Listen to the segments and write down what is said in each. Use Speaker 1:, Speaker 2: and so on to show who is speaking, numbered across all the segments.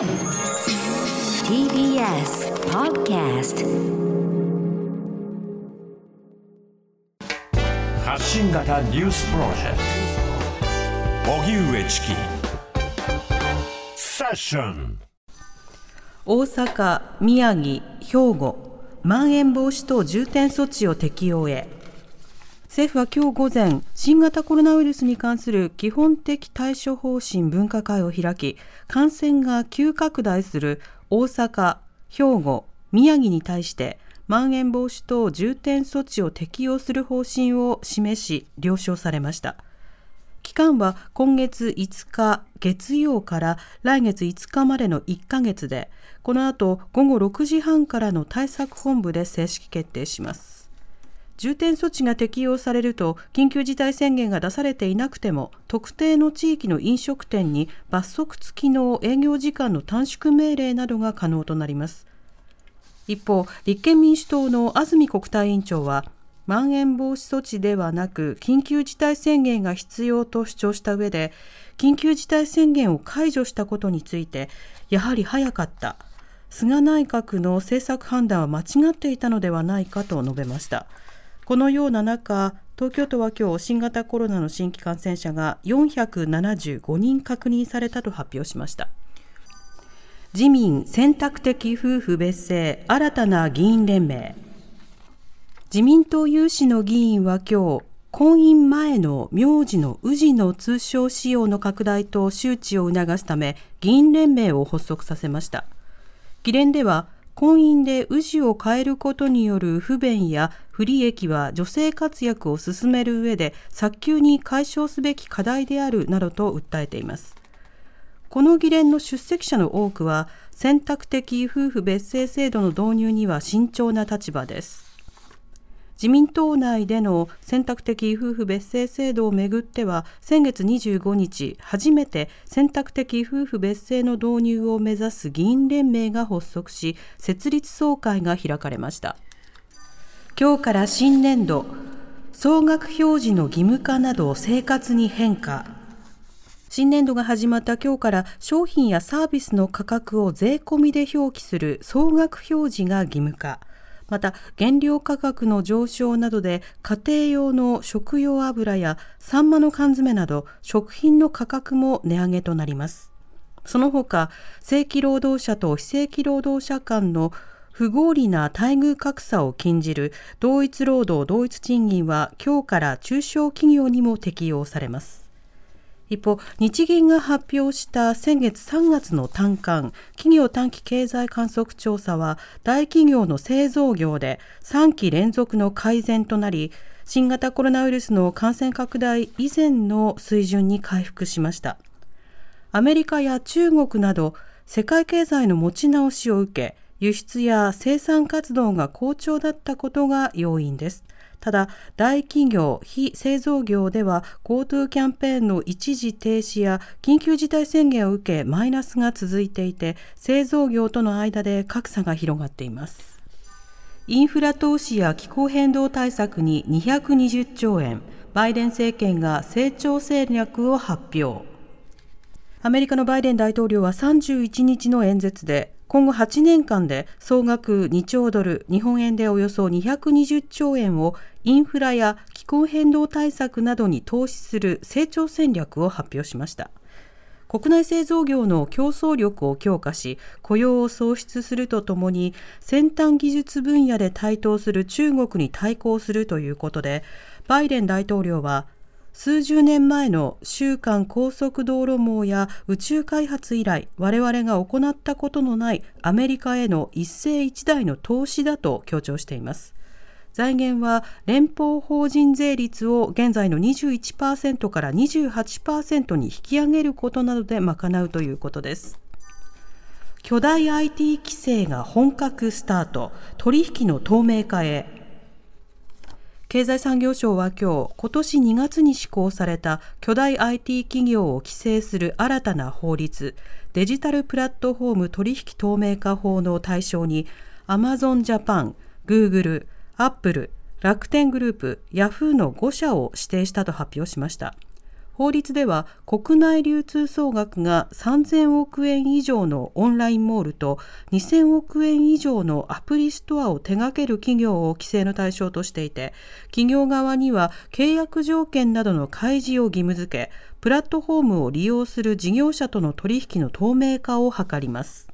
Speaker 1: TBS Podcast
Speaker 2: 発信型ニュースプロジェクト。荻上チキ。セッション。
Speaker 3: 大阪、宮城、兵庫、まん延防止等重点措置を適用へ。政府は今日午前、新型コロナウイルスに関する基本的対処方針分科会を開き、感染が急拡大する大阪、兵庫、宮城に対して、まん延防止等重点措置を適用する方針を示し、了承されました。期間は今月5日月曜から来月5日までの1ヶ月で、この後午後6時半からの対策本部で正式決定します。重点措置が適用されると緊急事態宣言が出されていなくても特定の地域の飲食店に罰則付きの営業時間の短縮命令などが可能となります。一方立憲民主党の安住国対委員長はまん延防止措置ではなく緊急事態宣言が必要と主張した上で緊急事態宣言を解除したことについてやはり早かった。菅内閣の政策判断は間違っていたのではないかと述べました。このような中、東京都は今日新型コロナの新規感染者が475人確認されたと発表しました。自民選択的夫婦別姓新たな議員連盟自民党有志の議員は今日婚姻前の名字の氏の通称使用の拡大と周知を促すため議員連盟を発足させました議連では婚姻で氏を変えることによる不便や不利益は女性活躍を進める上で早急に解消すべき課題であるなどと訴えています。この議連の出席者の多くは選択的夫婦別姓制度の導入には慎重な立場です。自民党内での選択的夫婦別姓制度をめぐっては先月25日初めて選択的夫婦別姓の導入を目指す議員連盟が発足し設立総会が開かれました。今日から新年度総額表示の義務化など生活に変化。新年度が始まった今日から商品やサービスの価格を税込みで表記する総額表示が義務化。また原料価格の上昇などで家庭用の食用油やサンマの缶詰など食品の価格も値上げとなります。その他正規労働者と非正規労働者間の不合理な待遇格差を禁じる同一労働同一賃金は今日から中小企業にも適用されます。一方、日銀が発表した先月3月の短観、企業短期経済観測調査は、大企業の製造業で3期連続の改善となり、新型コロナウイルスの感染拡大以前の水準に回復しました。アメリカや中国など、世界経済の持ち直しを受け、輸出や生産活動が好調だったことが要因です。ただ、大企業、非製造業では GoTo キャンペーンの一時停止や緊急事態宣言を受けマイナスが続いていて、製造業との間で格差が広がっています。インフラ投資や気候変動対策に220兆円、バイデン政権が成長戦略を発表。アメリカのバイデン大統領は31日の演説で今後8年間で総額2兆ドル、日本円でおよそ220兆円をインフラや気候変動対策などに投資する成長戦略を発表しました。国内製造業の競争力を強化し、雇用を創出するとともに、先端技術分野で台頭する中国に対抗するということで、バイデン大統領は、数十年前の週間高速道路網や宇宙開発以来我々が行ったことのないアメリカへの一世一代の投資だと強調しています。財源は連邦法人税率を現在の21%から28%に引き上げることなどで賄うということです。巨大 IT 規制が本格スタート。取引の透明化へ。経済産業省は今日、今年2月に施行された巨大 IT 企業を規制する新たな法律、デジタルプラットフォーム取引透明化法の対象に、アマゾンジャパン、グーグル、アップル、楽天グループ、ヤフーの5社を指定したと発表しました。法律では国内流通総額が3000億円以上のオンラインモールと2000億円以上のアプリストアを手掛ける企業を規制の対象としていて企業側には契約条件などの開示を義務付けプラットフォームを利用する事業者との取引の透明化を図ります。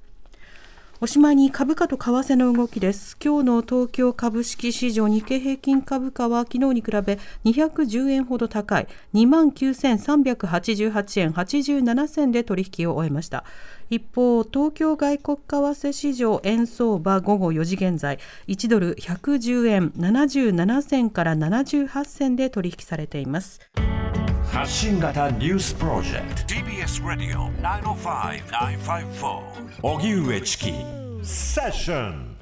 Speaker 3: おしまいに株価と為替の動きです。今日の東京株式市場日経平均株価は昨日に比べ210円ほど高い29,388円87銭で取引を終えました。一方、東京外国為替市場円相場午後4時現在1ドル110円77銭から78銭で取引されています。
Speaker 2: 発信型ニュースプロジェクト。TBS ラディオ905-954おぎゅうえちきセッション